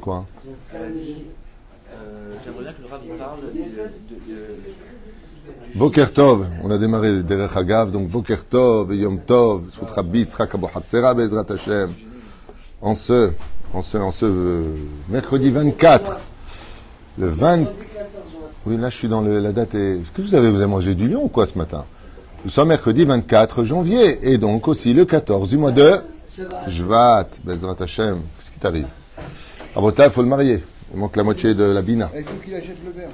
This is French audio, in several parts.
Quoi J'aimerais bien que le parle de. on a démarré derrière Hagav, donc Boker Tov, Yom Tov, Sut Rabbi, Tzrak Bezrat Hashem. En ce, en ce, en ce euh, mercredi 24, le 20, oui là je suis dans le- la date, est- est-ce que vous avez, vous avez mangé du lion ou quoi ce matin? Nous sommes mercredi 24 janvier, et donc aussi le 14 du mois de Jvat, Bezrat Hashem. Qu'est-ce qui t'arrive? Abota, il faut le marier. Il manque la moitié de la bina. Il faut qu'il achète le verre.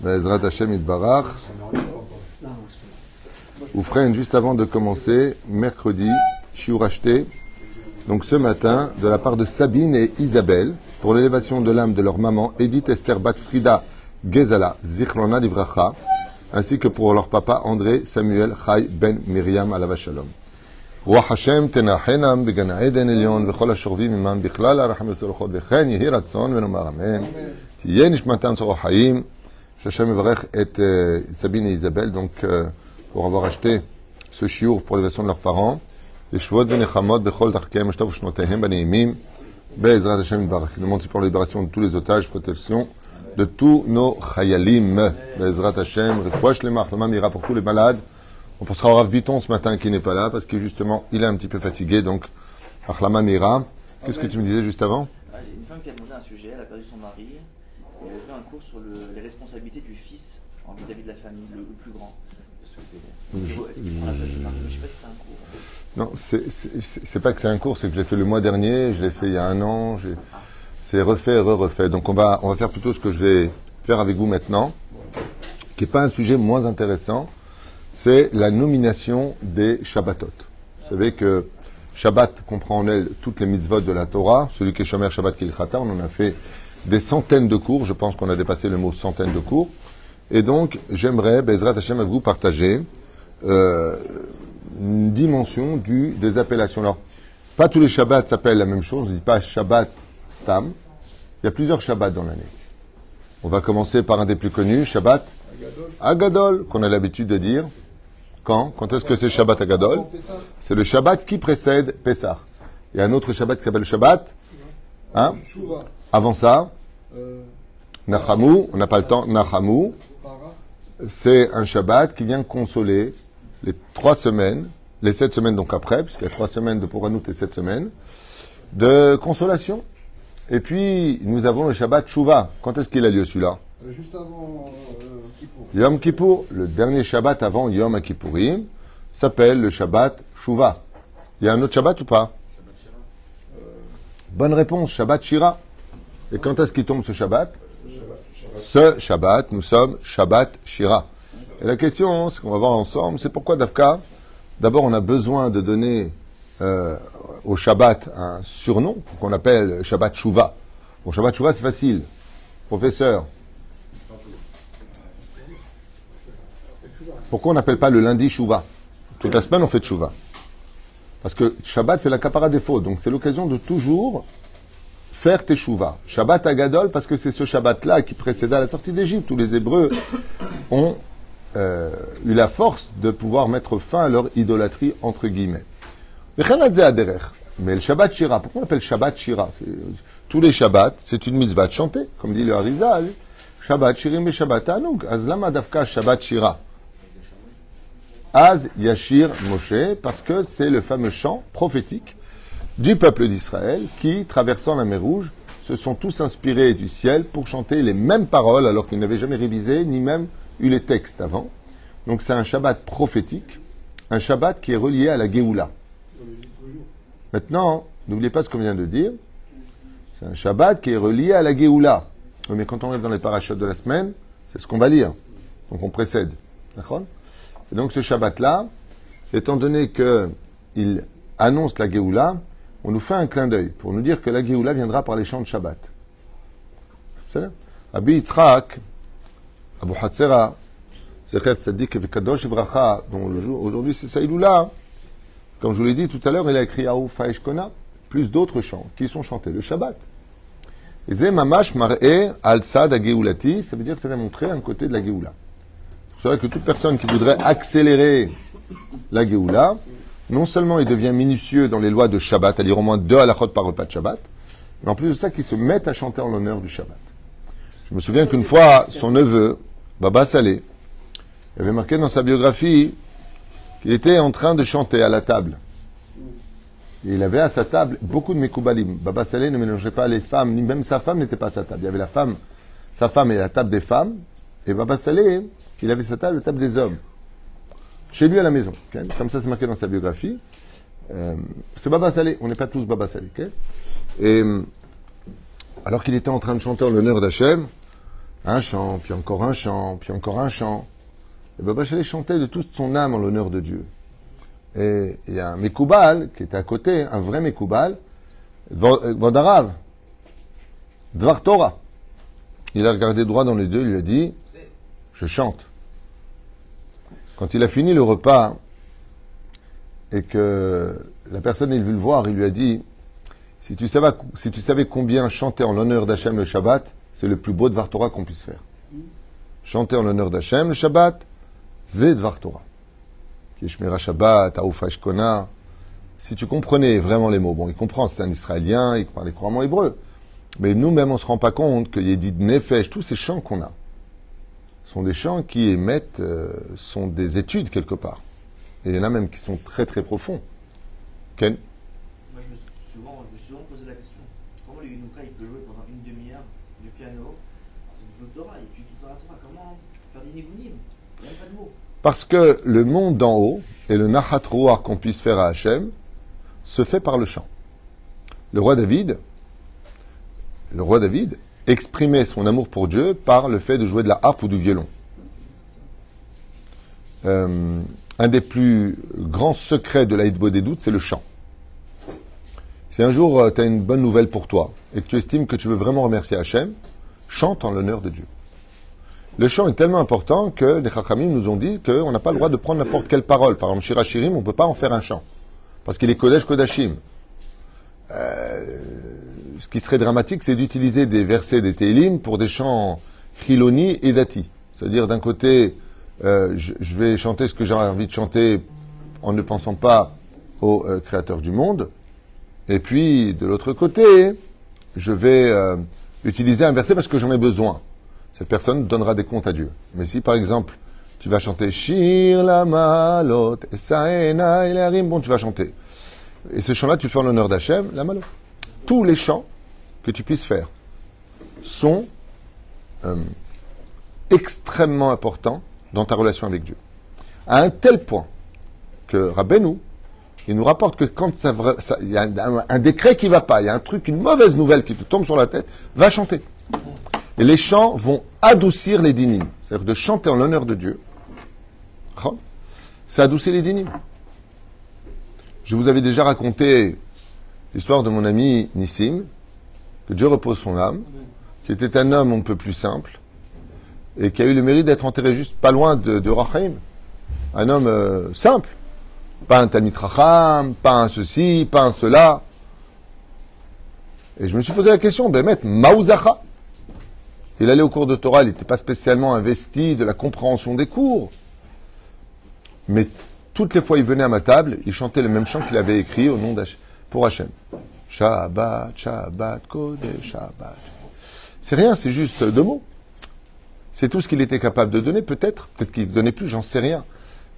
Bezrat Hashem Itbarach. Oufren, juste avant de commencer, mercredi, Shiur acheté, donc ce matin, de la part de Sabine et Isabelle, pour l'élévation de l'âme de leur maman, Edith Esther Batfrida Gezala, Zichrona Livracha, ainsi que pour leur papa André Samuel Chai Ben Miriam Alava Shalom. רוח השם תנחנם בגן העדן עליון וכל השורבים עמם בכלל הרחם וסלוחות וכן יהי רצון ונאמר אמן. תהיה נשמתם צרור חיים. שהשם יברך את euh, Sabine et Isabelle donc euh, pour avoir acheté ce chiour pour l'élection de leurs parents. ישועות ונחמות בכל דרכיהם השטוב ושנותיהם בנעימים. בעזרת השם יתברך. Nous demandons pour la libération de tous les otages, protection de tous nos chayalim. Bezrat Hashem, refouach les marques, mira pour tous les malades. On pensera au Rav Biton ce matin qui n'est pas là parce que justement il est un petit peu fatigué donc Achlama Mira. Qu'est-ce que tu me disais juste avant? Une femme qui a demandé un sujet, elle a perdu son mari, et elle a fait un cours sur le- les responsabilités du fils vis-à-vis de la famille, le, plus grand. Que- Je sais pas si c'est un cours. Non, c'est- pas que c'est un cours, c'est que je l'ai fait le mois dernier, je l'ai fait il y a un an, c'est refait, re-refait. Donc on va, on va faire plutôt ce que je vais faire avec vous maintenant, qui n'est pas un sujet moins intéressant, c'est la nomination des Shabbatot. Vous savez que Shabbat comprend en elle toutes les mitzvot de la Torah, celui qui est Shomer Shabbat Kilchata, on en a fait des centaines de cours, je pense qu'on a dépassé le mot centaines de cours. Et donc, j'aimerais, Bezrat Hashem, avec vous partager euh, une dimension du, des appellations. Alors, pas tous les Shabbats s'appellent la même chose, on ne dit pas Shabbat Stam. Il y a plusieurs Shabbats dans l'année. On va commencer par un des plus connus, Shabbat Agadol, qu'on a l'habitude de dire. Quand est-ce que c'est Shabbat Agadol C'est le Shabbat qui précède Pessah. Il y a un autre Shabbat qui s'appelle le Shabbat. Hein. Avant ça, Nachamu, on n'a pas le temps, Nachamu, c'est un Shabbat qui vient consoler les trois semaines, les sept semaines donc après, puisqu'il y a trois semaines de Pouranout et sept semaines, de consolation. Et puis, nous avons le Shabbat Shuvah. Quand est-ce qu'il a lieu celui-là? Juste avant euh, Kippour. Yom Kippour, le dernier Shabbat avant Yom Kippourim, s'appelle le Shabbat Shuvah. Il y a un autre Shabbat ou pas Bonne réponse, Shabbat Shira. Et quand est-ce qu'il tombe ce Shabbat Ce Shabbat, nous sommes Shabbat Shira. Et la question, ce qu'on va voir ensemble, c'est pourquoi Dafka, d'abord on a besoin de donner euh, au Shabbat un surnom qu'on appelle Shabbat Shuvah. Bon, Shabbat Shuvah, c'est facile. Professeur, Pourquoi on n'appelle pas le lundi Shuvah Toute la semaine, on fait Shuvah. Parce que Shabbat fait la capara des. Donc, c'est l'occasion de toujours faire tes Shuvah. Shabbat Agadol, parce que c'est ce Shabbat-là qui précéda la sortie d'Égypte, où les Hébreux ont euh, eu la force de pouvoir mettre fin à leur idolâtrie, entre guillemets. Mais le Shabbat Shira, pourquoi on appelle Shabbat Shira C'est- Tous les Shabbats, c'est une mitzvah de chanter, comme dit le Harizal. Shabbat Shirim et Shabbat Anug. Az lama davka Shabbat Shira. Az Yashir Moshe, parce que c'est le fameux chant prophétique du peuple d'Israël qui, traversant la mer Rouge, se sont tous inspirés du ciel pour chanter les mêmes paroles alors qu'ils n'avaient jamais révisé ni même eu les textes avant. Donc c'est un Shabbat prophétique, un Shabbat qui est relié à la Géoula. Maintenant, n'oubliez pas ce qu'on vient de dire, c'est un Shabbat qui est relié à la Géoula. Mais quand on est dans les parachutes de la semaine, c'est ce qu'on va lire. Donc on précède. D'accord? Et donc ce Shabbat-là, étant donné qu'il annonce la Géoula, on nous fait un clin d'œil pour nous dire que la Géoula viendra par les chants de Shabbat. Abi Yitzhak, Abu Hatzera, Zecher Tzadik Vekadosh Bracha, dont le jour- aujourd'hui c'est Saïloula, comme je vous l'ai dit tout à l'heure, il a écrit Aouf Kona, plus d'autres chants qui sont chantés le Shabbat. Et Mamash Mar'e Al Sad Geoulati, ça veut dire que ça va montrer un côté de la Géoula. C'est vrai que toute personne qui voudrait accélérer la Géoula, non seulement il devient minutieux dans les lois de Shabbat, à dire au moins deux halachot par repas de Shabbat, mais en plus de ça, qui se mettent à chanter en l'honneur du Shabbat. Je me souviens qu'une fois, son neveu, Baba il avait marqué dans sa biographie qu'il était en train de chanter à la table. Et il avait à sa table beaucoup de Mekoubalim. Baba Saleh ne mélangeait pas les femmes, ni même sa femme n'était pas à sa table. Il y avait la femme, sa femme et la table des femmes. Et Baba Saleh, il avait sa table, la table des hommes. Chez lui à la maison. Comme ça, c'est marqué dans sa biographie. Euh, c'est Baba Saleh. On n'est pas tous Baba ok et euh, alors qu'il était en train de chanter en l'honneur d'Hachem, un chant, puis encore un chant, puis encore un chant, et Baba Saleh chantait de toute son âme en l'honneur de Dieu. Et il y a un Mekoubal qui était à côté, un vrai Mekoubal, Vodarav, Dvar Torah. Il a regardé droit dans les deux, il lui a dit Je chante. Quand il a fini le repas et que la personne est venue le voir, il lui a dit Si tu savais, combien chanter en l'honneur d'Hachem le Shabbat, c'est le plus beau Dvar Torah qu'on puisse faire. Chanter en l'honneur d'Hachem le Shabbat, c'est Dvar Torah. Yeshmera Shabbat, Aoufa Kona. Si tu comprenais vraiment les mots, bon, il comprend, c'est un Israélien, il parle couramment hébreu. Mais nous-mêmes, on ne se rend pas compte que Yedid Nefesh, tous ces chants qu'on a, sont des chants qui émettent, euh, sont des études quelque part. Et il y en a même qui sont très très profonds. Ken Moi, je me suis souvent, je me suis souvent posé la question comment le Yunuka il peut jouer pendant une demi-heure du piano? Alors, C'est beaucoup Torah, il étudie tout dans la Torah. Comment faire des nigunim Il n'y a pas de mots. Parce que le monde d'en haut et le Nahat Ruach qu'on puisse faire à Hachem se fait par le chant. Le roi David, le roi David exprimait son amour pour Dieu par le fait de jouer de la harpe ou du violon. Euh, un des plus grands secrets de la des doutes, c'est le chant. Si un jour tu as une bonne nouvelle pour toi et que tu estimes que tu veux vraiment remercier Hachem, chante en l'honneur de Dieu. Le chant est tellement important que les Chachamim nous ont dit qu'on n'a pas le droit de prendre n'importe quelle parole. Par exemple, Shirachirim, on ne peut pas en faire un chant. Parce qu'il est Kodesh Kodashim. Euh, qui serait dramatique, c'est d'utiliser des versets des Tehillim pour des chants Chiloni et Dati. C'est-à-dire, d'un côté, euh, je, vais chanter ce que j'ai envie de chanter en ne pensant pas au euh, Créateur du monde. Et puis, de l'autre côté, je vais euh, utiliser un verset parce que j'en ai besoin. Cette personne donnera des comptes à Dieu. Mais si, par exemple, tu vas chanter Shir la malot, bon, tu vas chanter. Et ce chant-là, tu le fais en l'honneur d'Hachem, la malot. Tous les chants que tu puisses faire sont euh, extrêmement importants dans ta relation avec Dieu. À un tel point que Rabbeinu, il nous rapporte que quand il y a un, décret qui va pas, il y a un truc, une mauvaise nouvelle qui te tombe sur la tête, va chanter. Et les chants vont adoucir les dynimes. C'est-à-dire de chanter en l'honneur de Dieu. Ça adoucit les dynimes. Je vous avais déjà raconté l'histoire de mon ami Nissim, que Dieu repose son âme, qui était un homme un peu plus simple, et qui a eu le mérite d'être enterré juste pas loin de, de. Un homme euh, simple. Pas un Tanit Racham, pas un ceci, pas un cela. Et je me suis posé la question, ben mettre Maouzacha. Il allait au cours de Torah, il n'était pas spécialement investi de la compréhension des cours. Mais toutes les fois il venait à ma table, il chantait le même chant qu'il avait écrit au nom pour Hachem. Shabbat, Shabbat, Kodesh, Shabbat. C'est rien, c'est juste deux mots. C'est tout ce qu'il était capable de donner, peut-être. Peut-être qu'il ne donnait plus, j'en sais rien.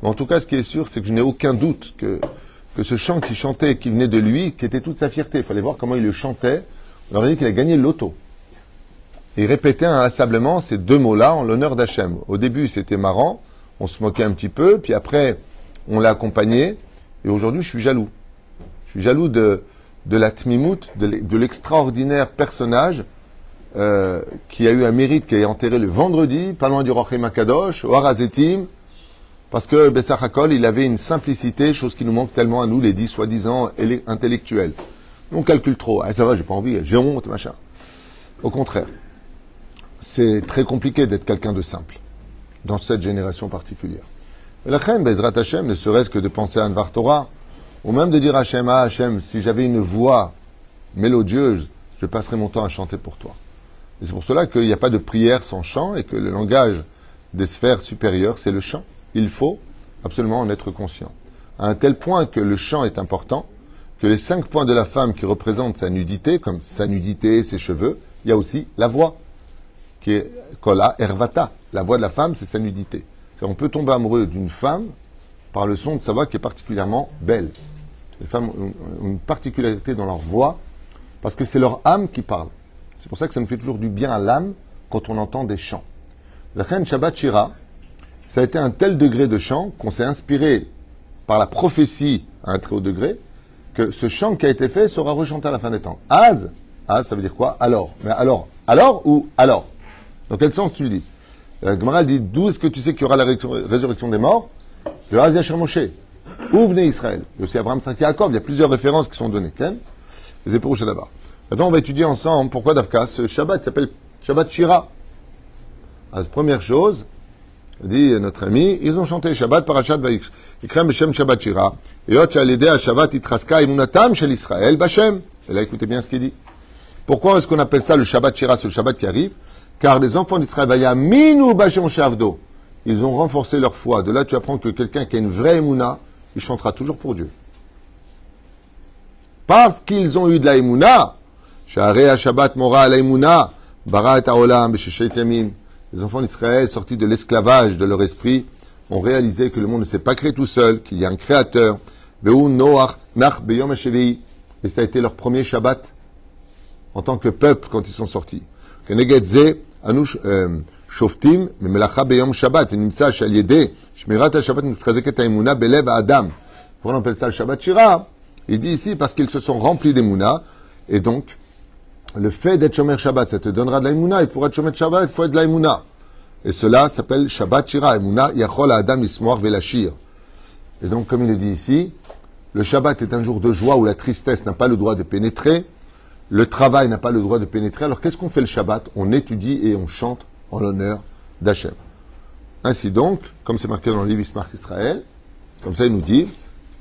Mais en tout cas, ce qui est sûr, c'est que je n'ai aucun doute que, ce chant qu'il chantait, qui venait de lui, qui était toute sa fierté. Il fallait voir comment il le chantait. On aurait dit qu'il a gagné. Et il répétait inlassablement ces deux mots-là en l'honneur d'Hachem. Au début, c'était marrant, on se moquait un petit peu, puis après, on l'a accompagné, et aujourd'hui, je suis jaloux. Je suis jaloux de, de la tmimout, de l'e- de l'extraordinaire personnage euh, qui a eu un mérite, qui est enterré le vendredi, pas loin du Rochem Akadosh, au Harazetim, parce que Bessar Hakol, il avait une simplicité, chose qui nous manque tellement à nous, les dix soi-disant intellectuels. On calcule trop. Ah, ça va, j'ai pas envie, j'ai honte, machin. Au contraire, c'est très compliqué d'être quelqu'un de simple dans cette génération particulière. La reine, Bezrat Hashem, ne serait-ce que de penser à Anvar Torah, ou même de dire Hashem, ah Hashem, si j'avais une voix mélodieuse, je passerais mon temps à chanter pour toi. Et c'est pour cela qu'il n'y a pas de prière sans chant et que le langage des sphères supérieures, c'est le chant. Il faut absolument en être conscient. À un tel point que le chant est important, que les cinq points de la femme qui représentent sa nudité, comme sa nudité, ses cheveux, il y a aussi la voix, qui est kola ervata. La voix de la femme, c'est sa nudité. On peut tomber amoureux d'une femme par le son de sa voix qui est particulièrement belle. Les femmes ont une particularité dans leur voix, parce que c'est leur âme qui parle. C'est pour ça que ça nous fait toujours du bien à l'âme quand on entend des chants. La reine Shabbat Shira, ça a été un tel degré de chant qu'on s'est inspiré par la prophétie à un très haut degré, que ce chant qui a été fait sera rechanté à la fin des temps. Az, Az, ça veut dire quoi? Alors. Mais alors, alors ou alors? Dans quel sens tu le dis? La Gemara dit d'où est-ce que tu sais qu'il y aura la résurrection des morts? Le Az Yasher Moshe. Où venait Israël? Il y a aussi Abraham, Isaac, Yaakov. Il y a plusieurs références qui sont données. Les éprouches là-bas. Maintenant, on va étudier ensemble pourquoi Dafka, ce Shabbat s'appelle Shabbat Shira. la première chose, dit notre ami, ils ont chanté Shabbat Parashat Vaikh. Ikrem Beshem Shabbat Shira. Et Yot Shalidea Shabbat Itraska Imunatam Shel Israël Bashem. Et là, écoutez bien ce qu'il dit. Pourquoi est-ce qu'on appelle ça le Shabbat Shira, ce Shabbat qui arrive Car les enfants d'Israël, Minu Shavdo. Ils ont renforcé leur foi. De là, tu apprends que quelqu'un qui a une vraie Emouna, il chantera toujours pour Dieu. Parce qu'ils ont eu de la Emouna, Sha'arei Shabbat Mora la Barat. Les enfants d'Israël, sortis de l'esclavage de leur esprit, ont réalisé que le monde ne s'est pas créé tout seul, qu'il y a un créateur. Et ça a été leur premier Shabbat en tant que peuple quand ils sont sortis. שופטים ממלאכה ביום שבת, זה נמצא שעל ידי שמירת השבת מתחזקת האמונה בלב האדם. Pourquoi on appelle ça le Shabbat Shira Il dit ici parce qu'ils se sont remplis d'Emouna, et donc le fait d'être Shomer Shabbat, ça te donnera de l'Emouna, et pour être Shomer Shabbat, il faut être de l'Emouna. Et cela s'appelle Shabbat Shira, Emouna, Yachol Adam Ismoar Velashir. Et donc, comme il est dit ici, le Shabbat est un jour de joie où la tristesse n'a pas le droit de pénétrer, le travail n'a pas le droit de pénétrer. Alors qu'est-ce qu'on fait le Shabbat On étudie et on chante en l'honneur d'Hachem. Ainsi donc, comme c'est marqué dans le livre Ismach Israël, comme ça il nous dit,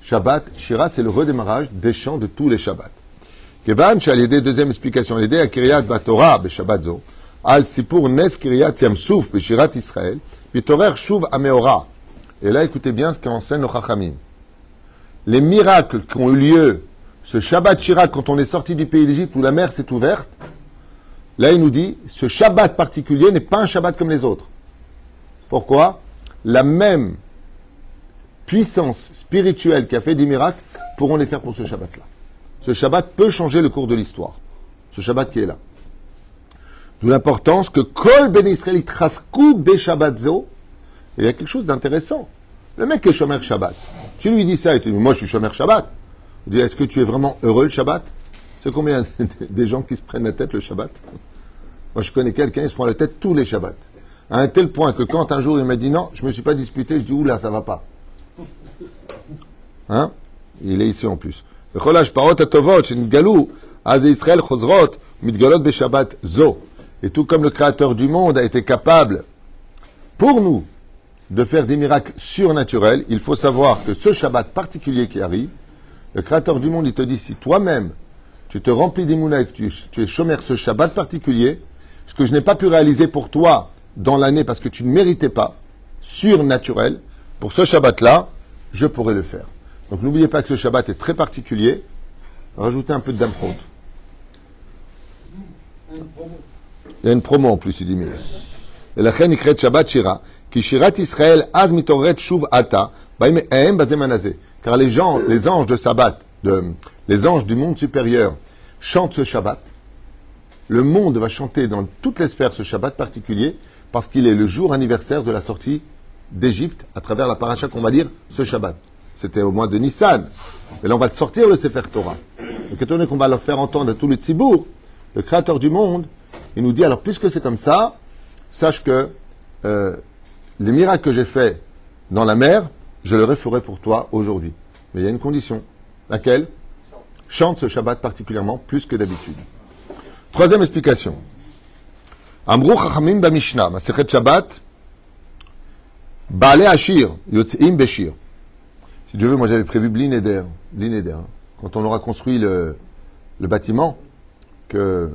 Shabbat, Shira, c'est le redémarrage des chants de tous les Shabbats. Kevan, l'idée deuxième explication, l'idée à Batora, Al Sipur Nes Kiryat Yamsouf, Israël, Pitorer Shuv Ameora. Et là, écoutez bien ce qu'enseigne le Chachamim. Les miracles qui ont eu lieu ce Shabbat Shira, quand on est sorti du pays d'Égypte où la mer s'est ouverte, là, il nous dit, ce Shabbat particulier n'est pas un Shabbat comme les autres. Pourquoi? La même puissance spirituelle qui a fait des miracles pourront les faire pour ce Shabbat-là. Ce Shabbat peut changer le cours de l'histoire. Ce Shabbat qui est là. D'où l'importance que Kol Ben Israël Trasku Be Shabbatzo. Il y a quelque chose d'intéressant. Le mec est Shomer Shabbat. Tu lui dis ça et tu dis, moi je suis Shomer Shabbat. Il dit, est-ce que tu es vraiment heureux le Shabbat? C'est combien des gens qui se prennent la tête le Shabbat Moi je connais quelqu'un, il se prend la tête tous les Shabbats. À un tel point que quand un jour il m'a dit non, je ne me suis pas disputé, je dis, oula, ça va pas. Hein Il est ici en plus. Et tout comme le Créateur du monde a été capable, pour nous, de faire des miracles surnaturels, il faut savoir que ce Shabbat particulier qui arrive, le Créateur du monde, il te dit, si toi-même, tu te remplis des et que tu, es chômeur ce Shabbat particulier, ce que je n'ai pas pu réaliser pour toi dans l'année parce que tu ne méritais pas, surnaturel, pour ce Shabbat-là, je pourrais le faire. Donc n'oubliez pas que ce Shabbat est très particulier. Rajoutez un peu de dame Il y a une promo en plus, il dit mieux. Et la Shabbat Shira, qui Shirat Israël az shuv ata, car les gens, les anges de Shabbat, les anges du monde supérieur, chantent ce Shabbat. Le monde va chanter dans toutes les sphères ce Shabbat particulier, parce qu'il est le jour anniversaire de la sortie d'Égypte à travers la paracha qu'on va lire ce Shabbat. C'était au mois de Nissan. Et là, on va te sortir le Sefer Torah. Donc, étant donné qu'on va leur faire entendre à tous les tzibour, le Créateur du monde, il nous dit, alors, puisque c'est comme ça, sache que euh, les miracles que j'ai faits dans la mer, je les referai pour toi aujourd'hui. Mais il y a une condition. Laquelle? Chante ce Shabbat particulièrement, plus que d'habitude. Troisième explication. Amrou Chachamim Bamishna, Masechet Shabbat, Baale Ashir, Yotzim Beshir. Si Dieu veut, moi j'avais prévu Blineder, Blineder, hein. quand on aura construit le, bâtiment, que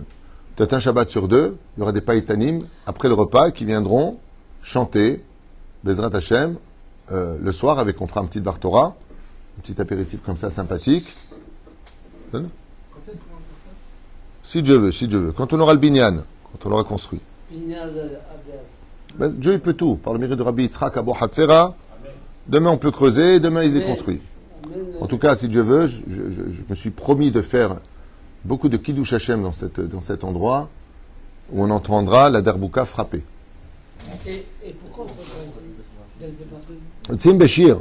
peut-être un Shabbat sur deux, il y aura des païtanim après le repas qui viendront chanter Bezrat Hashem euh, le soir avec on fera un petit Bartora, un petit apéritif comme ça sympathique, ça Si Dieu veut, si Dieu veut. Quand on aura le binyan, quand on l'aura construit. Ben, Dieu il peut tout. Par le mérite de Rabbi Yitzhak Abu Hatzera, demain on peut creuser, demain il est construit. En tout cas, si Dieu veut, je, je- je- je me suis promis de faire beaucoup de Kiddush Hashem dans, cette, dans cet endroit où on entendra la derbouka frapper. Et, et pourquoi on fait ça ici Tzim Beshir,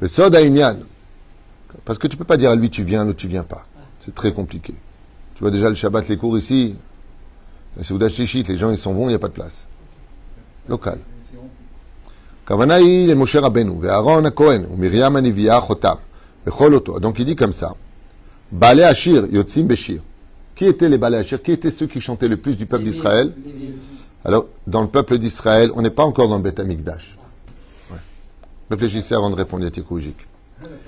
le Sod Aïnyan. Parce que tu ne peux pas dire à lui tu viens, l'autre tu viens pas. C'est très compliqué. Tu vois déjà le Shabbat, les cours ici, euh, c'est Ouda les gens ils sont vont il n'y a pas de place. Local. Kavanaï, les Moshe Rabbeinu, Aaron Chotam, Donc il dit comme ça. Ashir, Yotzim Beshir. Qui étaient les Balé Ashir Qui étaient ceux qui chantaient le plus du peuple d'Israël? Alors, dans le peuple d'Israël, on n'est pas encore dans le Beth Amikdash. Réfléchissez avant de répondre à Tikkujik.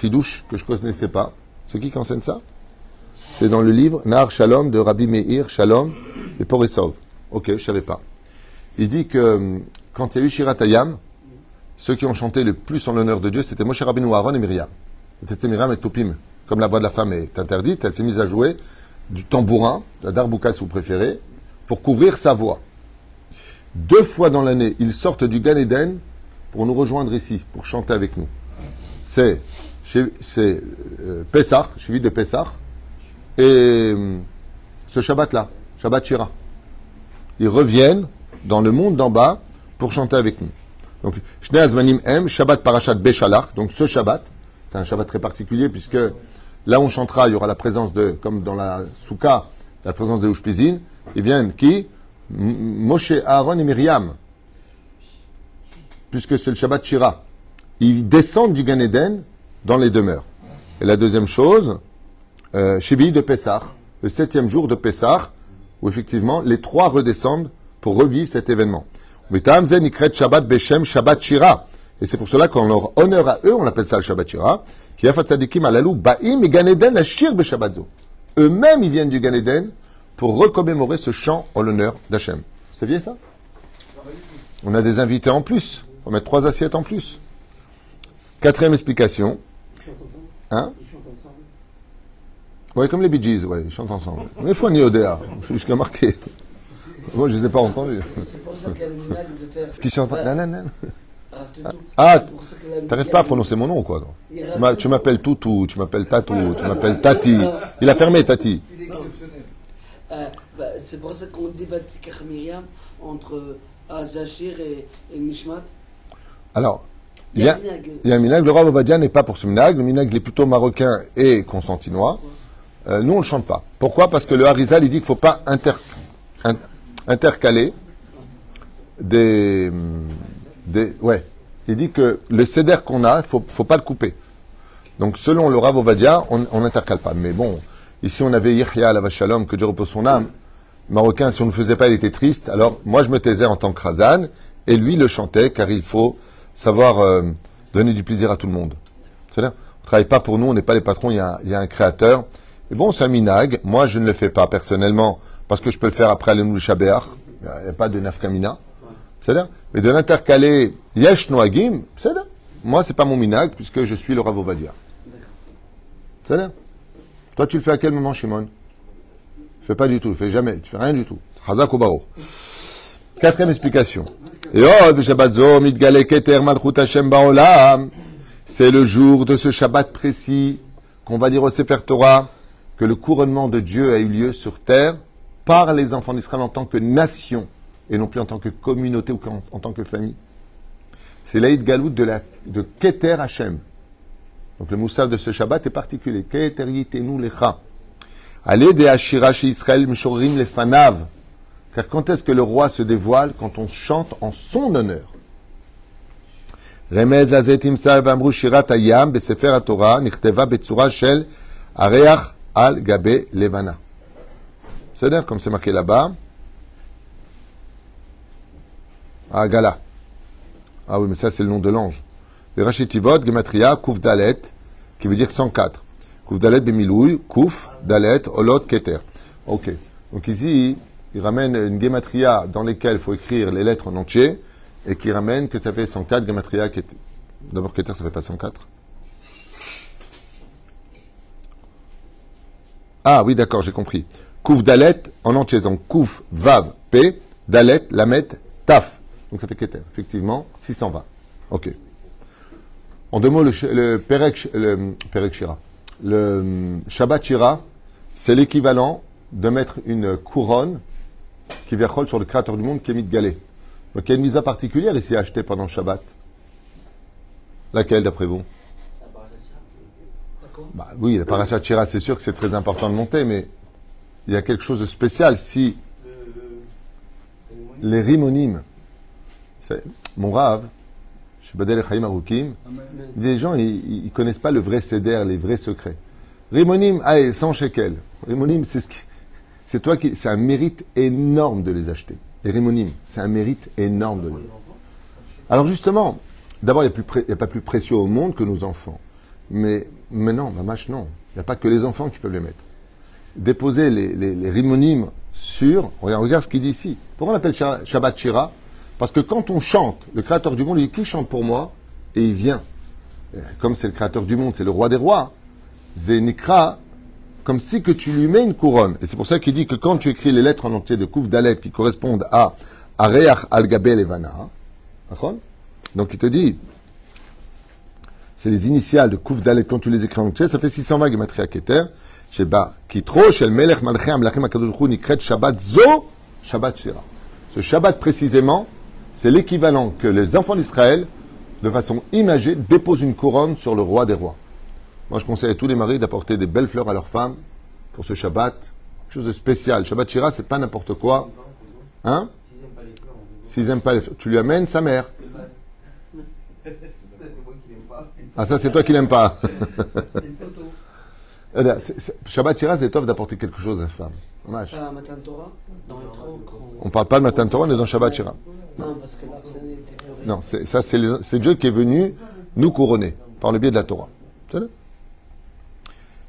Chidouche, que je ne connaissais pas, c'est qui qui enseigne ça? C'est dans le livre Nar Shalom de Rabbi Meir Shalom et Porisov. Ok, je savais pas. Il dit que hum, quand il y a eu Shirat Hayam, ceux qui ont chanté le plus en l'honneur de Dieu, c'était Moshe Rabbeinu, Aaron et Myriam. C'était Myriam et Topim. Comme la voix de la femme est interdite, elle s'est mise à jouer du tambourin, la darbouka si vous préférez, pour couvrir sa voix. Deux fois dans l'année, ils sortent du Gan Eden pour nous rejoindre ici, pour chanter avec nous. C'est c'est euh, Pessah, de Pessah, et hum, ce Shabbat-là, Shabbat Shira. Ils reviennent dans le monde d'en bas pour chanter avec nous. Donc, Shnei Azmanim M, Shabbat Parashat Beshalach, donc ce Shabbat, c'est un Shabbat très particulier puisque là on chantera, il y aura la présence de, comme dans la Souka, la présence de Ushpizin, ils viennent qui? Moshe, Aaron et Myriam, puisque c'est le Shabbat Shira. Ils descendent du Gan Eden dans les demeures. Et la deuxième chose, euh, de Pessah, le septième jour de Pessah, où effectivement les trois redescendent pour revivre cet événement. Shabbat Beshem Shabbat Shira. Et c'est pour cela qu'en leur honneur à eux, on appelle ça le Shabbat Shira, qui a fait tzadikim alalou ba'im et Gan Eden la shir Beshabbat zo. Eux-mêmes, ils viennent du Gan Eden pour recommémorer ce chant en l'honneur d'Hachem. Vous saviez ça? On a des invités en plus. On va mettre trois assiettes en plus. Quatrième explication. Hein Ils chantent ensemble. Ouais, comme les Bee Gees, ouais, ils chantent ensemble. Mais il faut un Yodéa, je suis jusqu'à marqué. Moi, je les ai pas entendus. C'est pour ça qu'il y a le minag de faire. Ce qu'ils chantent. Non, non, non. Ah. Ah, C'est pour ça qu'il y a le T'arrives pas à de- prononcer mon nom, quoi. non Il Tu m'appelles Toutou, tu m'appelles Tatou, tu m'appelles Tati. Il a fermé, Tati. Il est exceptionnel. Euh, bah, c'est pour ça qu'on dit Batikar Myriam entre Azachir et, et Nishmat. Alors, il y a, un minag. il y a un minag. Le roi Obadia n'est pas pour ce minag. Le minag, il est plutôt marocain et constantinois. Euh, nous, on ne le chante pas. Pourquoi? Parce que le Harizal, il dit qu'il ne faut pas inter- in- intercaler des, des. Ouais. Il dit que le céder qu'on a, il ne faut, faut pas le couper. Donc, selon le Rav Ovadia, on n'intercale pas. Mais bon, ici, on avait Yahya al Shalom, que Dieu repose son âme. Marocain, si on ne le faisait pas, il était triste. Alors, moi, je me taisais en tant que Razan, et lui le chantait, car il faut savoir euh, donner du plaisir à tout le monde. C'est-à-dire, on ne travaille pas pour nous, on n'est pas les patrons, il y, a, y a un créateur. Et bon, c'est un minag. Moi, je ne le fais pas personnellement, parce que je peux le faire après le Shabéach. Il n'y a, pas de nafkamina. C'est-à-dire, mais de l'intercaler yesh noagim, c'est-à-dire, moi, c'est pas mon minag, puisque je suis le Rav Ovadia. C'est-à-dire, toi, tu le fais à quel moment, Shimon? Je fais pas du tout, je fais jamais, tu fais rien du tout. Hazak. Quatrième explication. C'est le jour de ce Shabbat précis qu'on va dire au Sefer Torah que le couronnement de Dieu a eu lieu sur terre par les enfants d'Israël en tant que nation et non plus en tant que communauté ou en, tant que famille. C'est l'Aïd Galout de, Keter Hashem. Donc le moussaf de ce Shabbat est particulier. Keter yitenu lecha. Allez des Israël, Mishorim les fanav. Car quand est-ce que le roi se dévoile Quand on chante en son honneur. Remez lazet imsa vamru shirat hayam besefer Torah nichteva betzura shel areach al gabe levana. C'est-à-dire, comme c'est marqué là-bas, ah, Gala. Ah oui, mais ça, c'est le nom de l'ange. Le Rachitivot, Gematria, Kouf Dalet, qui veut dire 104. Kouf Dalet Bemilouy, Kouf Dalet, Olot Keter. Ok. Donc ici, il ramène une Gematria dans laquelle il faut écrire les lettres en entier, et qui ramène que ça fait 104 Gematria Keter. D'abord, Keter, ça fait pas 104 Ah oui, d'accord, j'ai compris. Kouf Dalet en entier, donc Kouf Vav P, Dalet Lamet Taf. Donc ça fait Keter, effectivement, 620. Ok. En deux mots, le, le Perek, le Perek Shira, le hum, Shabbat Shira, c'est l'équivalent de mettre une couronne qui verrole sur le Créateur du monde qui est mis de galé. Donc il y a une mise particulière ici à acheter pendant le Shabbat. Laquelle d'après vous? Bah, Oui, la Parashat Shira, c'est sûr que c'est très important de monter, mais il y a quelque chose de spécial si les rimonymes, c'est- mon rave, je suis Badel Chaim Arukim, les gens, ils, ils connaissent pas le vrai céder, les vrais secrets. Rimonim, allez, 100 shekels. Rimonim, c'est ce qui, c'est toi qui, c'est un mérite énorme de les acheter. Les rimonim, c'est un mérite énorme de les Alors justement, d'abord, il n'y a, pas plus précieux au monde que nos enfants. Mais, non, mamache, non. Il n'y a pas que les enfants qui peuvent les mettre. Déposer les, les, sur, regarde, regarde ce qu'il dit ici. Pourquoi on appelle Sha- Shabbat Shira? Parce que quand on chante, le créateur du monde, il dit, qui chante pour moi? Et il vient. Comme c'est le créateur du monde, c'est le roi des rois. Zénikra, comme si que tu lui mets une couronne. Et c'est pour ça qu'il dit que quand tu écris les lettres en entier de Kouf Dalet qui correspondent à Areach al-Gabel Evana, donc il te dit, c'est les initiales de Kouf Dalet, quand tu les écris en entier, ça fait 620 Gematria Keter, Sheba, Shel Melech Hu Nikret Shabbat Zo, Shabbat Shira. Ce Shabbat précisément, c'est l'équivalent que les enfants d'Israël, de façon imagée, déposent une couronne sur le roi des rois. Moi, je conseille à tous les maris d'apporter des belles fleurs à leurs femmes pour ce Shabbat. Quelque chose de spécial. Shabbat Shira, c'est pas n'importe quoi. Hein? S'ils n'aiment pas les fleurs, tu lui amènes sa mère. Ah, ça, c'est toi qui l'aimes pas. Eh Shabbat Shira, c'est top d'apporter quelque chose à la femme. Dommage. Matin. On parle pas de Matan Torah, on est dans Shabbat Shira. Non, parce que. Non, c'est, ça, c'est, Dieu qui est venu nous couronner par le biais de la Torah. C'est.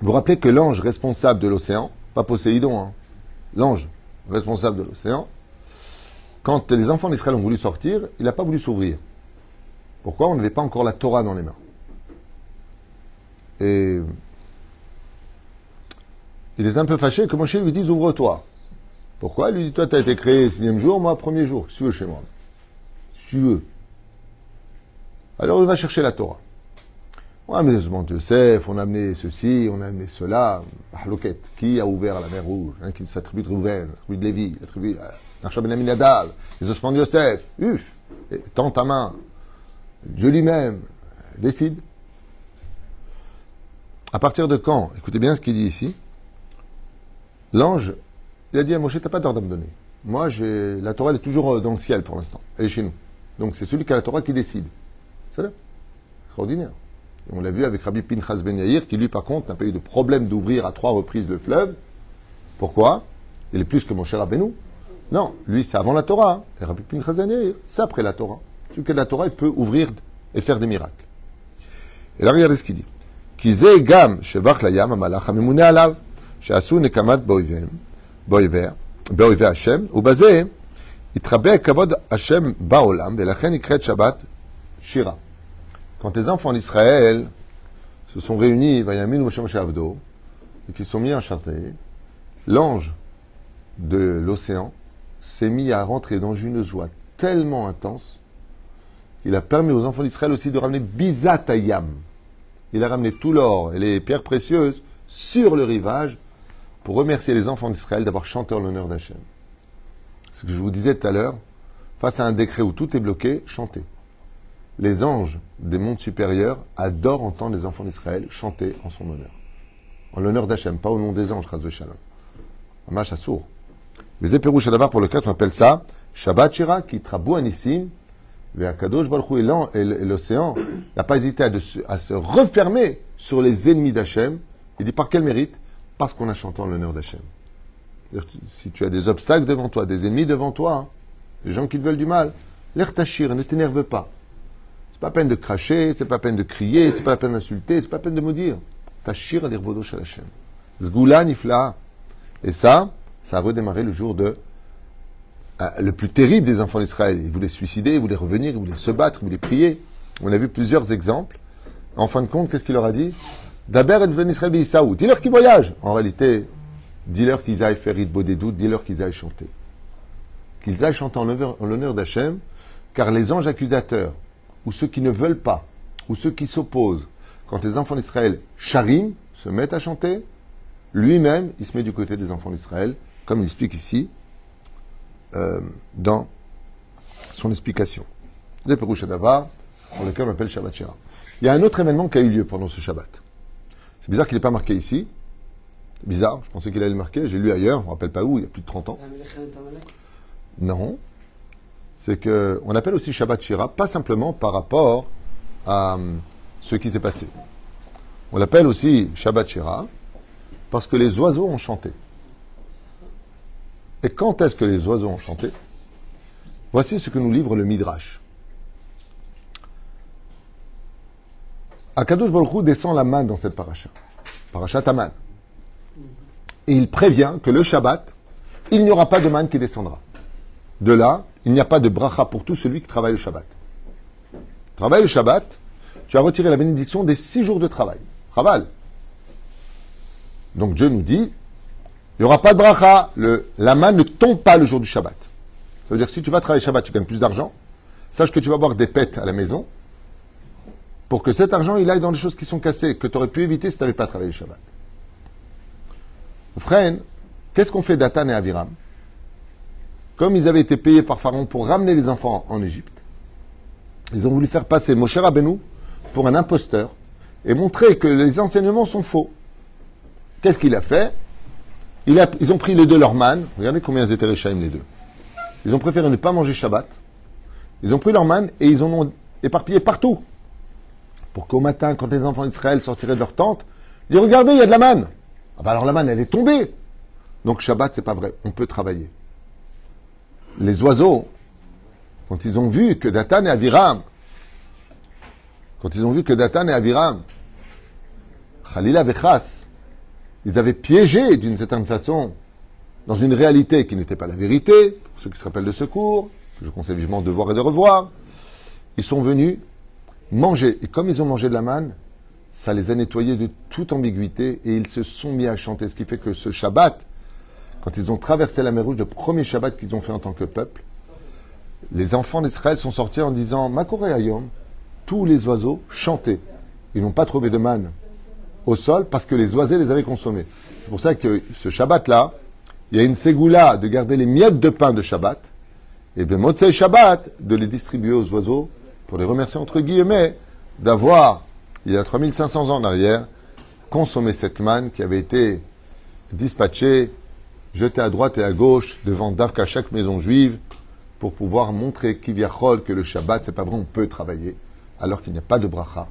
Vous vous rappelez que l'ange responsable de l'océan, pas Poséidon, hein, l'ange responsable de l'océan, quand les enfants d'Israël ont voulu sortir, il n'a pas voulu s'ouvrir. Pourquoi? On n'avait pas encore la Torah dans les mains. Et il est un peu fâché que Moshe lui dise ouvre-toi. Pourquoi? Il lui dit toi tu as été créé le sixième jour, moi premier jour. Que tu veux chez moi? Si tu veux? Alors il va chercher la Torah. On a amené Yosef, on a amené ceci, on a amené cela. Mahloket. Qui a ouvert la mer rouge hein, Qui s'attribue de Rouven, l'attribue de Lévi, l'attribue d'Archa Ben Aminadav, les ossements de Yosef. Uf Tends ta main. Dieu lui-même décide. À partir de quand Écoutez bien ce qu'il dit ici. L'ange, il a dit à Moshe, t'as pas d'ordre à me donner. Moi, j'ai la Torah, elle est toujours euh, dans le ciel pour l'instant. Elle est chez nous. Donc c'est celui qui a la Torah qui décide. C'est là. Extraordinaire. Et on l'a vu avec Rabbi Pinchas Ben Yair, qui lui, par contre, n'a pas eu de problème d'ouvrir à trois reprises le fleuve. Pourquoi Il est plus que mon cher Rabbeinu. Non, lui, c'est avant la Torah. hein. Et Rabbi Pinchas Ben Yair, c'est après la Torah. Celui qui a de la Torah, il peut ouvrir et faire des miracles. Et là, regardez ce qu'il dit. כי זה גם שבח לים המלאך הממונה עליו, שעשו נקמת באויביהם, באויביה, באויבי השם, ובזה התחבא כבוד השם בעולם, ולכן נקראת שבת שירה. Quand les enfants d'Israël se sont réunis, Vayamin Moshe Avdo, et qu'ils sont mis à chanter, l'ange de l'océan s'est mis à rentrer dans une joie tellement intense qu'il a permis aux enfants d'Israël aussi de ramener Bizatayam. Il a ramené tout l'or et les pierres précieuses sur le rivage pour remercier les enfants d'Israël d'avoir chanté en l'honneur d'Hachem. Ce que je vous disais tout à l'heure, face à un décret où tout est bloqué, chantez. Les anges des mondes supérieurs adorent entendre les enfants d'Israël chanter en son honneur. En l'honneur d'Hachem, pas au nom des anges, Chaz Shalom. Amash Assour. Mais Zéperouch Adavar, pour lequel on appelle ça Shabbat Shira, qui trabou anissim, Kadosh Baruch et l'océan n'a pas hésité à, se, refermer sur les ennemis d'Hachem. Il dit par quel mérite? Parce qu'on a chanté en l'honneur d'Hachem. Si tu as des obstacles devant toi, des ennemis devant toi, hein, des gens qui te veulent du mal, l'air tachir, ne t'énerve pas. Pas peine de cracher, c'est pas peine de crier, c'est pas peine d'insulter, c'est pas peine de maudire. Tachir l'irvodo shel Hashem. Zgoula nifla. Et ça, ça a redémarré le jour de euh, le plus terrible des enfants d'Israël. Ils voulaient suicider, ils voulaient revenir, ils voulaient se battre, ils voulaient prier. On a vu plusieurs exemples. En fin de compte, qu'est-ce qu'il leur a dit? D'abord, Ben Israël Isaou. Dis-leur qu'ils voyagent. En réalité, dis-leur qu'ils aillent faire Idbo des doutes, dis-leur qu'ils aillent chanter. Qu'ils aillent chanter en l'honneur d'Hachem, car les anges accusateurs, ou ceux qui ne veulent pas, ou ceux qui s'opposent, quand les enfants d'Israël charim, se mettent à chanter, lui-même, il se met du côté des enfants d'Israël, comme il explique ici, euh, dans son explication. Des Perouch Adavar, pour lequel on appelle Shabbat Shira. Il y a un autre événement qui a eu lieu pendant ce Shabbat. C'est bizarre qu'il n'ait pas marqué ici. C'est bizarre, je pensais qu'il allait le marquer. J'ai lu ailleurs, je ne me rappelle pas où, il y a plus de 30 ans. Non. C'est que on appelle aussi Shabbat Shira, pas simplement par rapport à hum, ce qui s'est passé. On l'appelle aussi Shabbat Shira parce que les oiseaux ont chanté. Et quand est-ce que les oiseaux ont chanté? Voici ce que nous livre le Midrash. Akadosh Baruch descend la main dans cette paracha. Paracha Taman. Et il prévient que le Shabbat, il n'y aura pas de manne qui descendra. De là, il n'y a pas de bracha pour tout celui qui travaille le Shabbat. Travaille le Shabbat, tu as retiré la bénédiction des six jours de travail. Chaval. Donc Dieu nous dit, il n'y aura pas de bracha. Le, la main ne tombe pas le jour du Shabbat. Ça veut dire que si tu vas travailler Shabbat, tu gagnes plus d'argent. Sache que tu vas avoir des pètes à la maison pour que cet argent, il aille dans des choses qui sont cassées, que tu aurais pu éviter si tu n'avais pas travaillé le Shabbat. Frère, qu'est-ce qu'on fait d'Atan et Aviram? Comme ils avaient été payés par Pharaon pour ramener les enfants en Égypte, ils ont voulu faire passer Moshe Rabbeinu pour un imposteur et montrer que les enseignements sont faux. Qu'est-ce qu'il a fait? Ils ont pris les deux leur manne. Regardez combien ils étaient réchaim les deux. Ils ont préféré ne pas manger Shabbat. Ils ont pris leur manne et ils en ont éparpillé partout. Pour qu'au matin, quand les enfants d'Israël sortiraient de leur tente, ils disent Regardez, il y a de la manne. Ah bah alors la manne, elle est tombée. Donc Shabbat, c'est pas vrai. On peut travailler. Les oiseaux, quand ils ont vu que Datan et Aviram, quand ils ont vu que Datan et Aviram, Khalila Vechas, ils avaient piégé d'une certaine façon dans une réalité qui n'était pas la vérité, pour ceux qui se rappellent de secours, que je conseille vivement de voir et de revoir, ils sont venus manger. Et comme ils ont mangé de la manne, ça les a nettoyés de toute ambiguïté et ils se sont mis à chanter. Ce qui fait que ce Shabbat, quand ils ont traversé la mer Rouge, le premier Shabbat qu'ils ont fait en tant que peuple, les enfants d'Israël sont sortis en disant Makore Ayom, tous les oiseaux chantaient. Ils n'ont pas trouvé de manne au sol parce que les oiseaux les avaient consommés. C'est pour ça que ce Shabbat-là, il y a une ségoula de garder les miettes de pain de Shabbat et de Motzei Shabbat de les distribuer aux oiseaux pour les remercier entre guillemets d'avoir, il y a 3500 ans en arrière, consommé cette manne qui avait été dispatchée, jetée à droite et à gauche devant Davka chaque maison juive pour pouvoir montrer Kiviachol que le Shabbat, c'est pas vrai, on peut travailler alors qu'il n'y a pas de bracha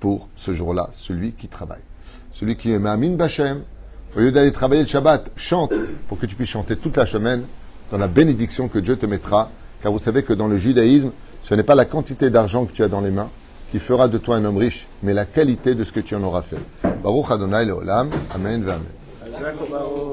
pour ce jour-là, celui qui travaille. Celui qui est Ma'amin Bachem, au lieu d'aller travailler le Shabbat, chante pour que tu puisses chanter toute la semaine dans la bénédiction que Dieu te mettra. Car vous savez que dans le judaïsme, ce n'est pas la quantité d'argent que tu as dans les mains qui fera de toi un homme riche, mais la qualité de ce que tu en auras fait. Baruch Adonai Leolam. Amen. Amen.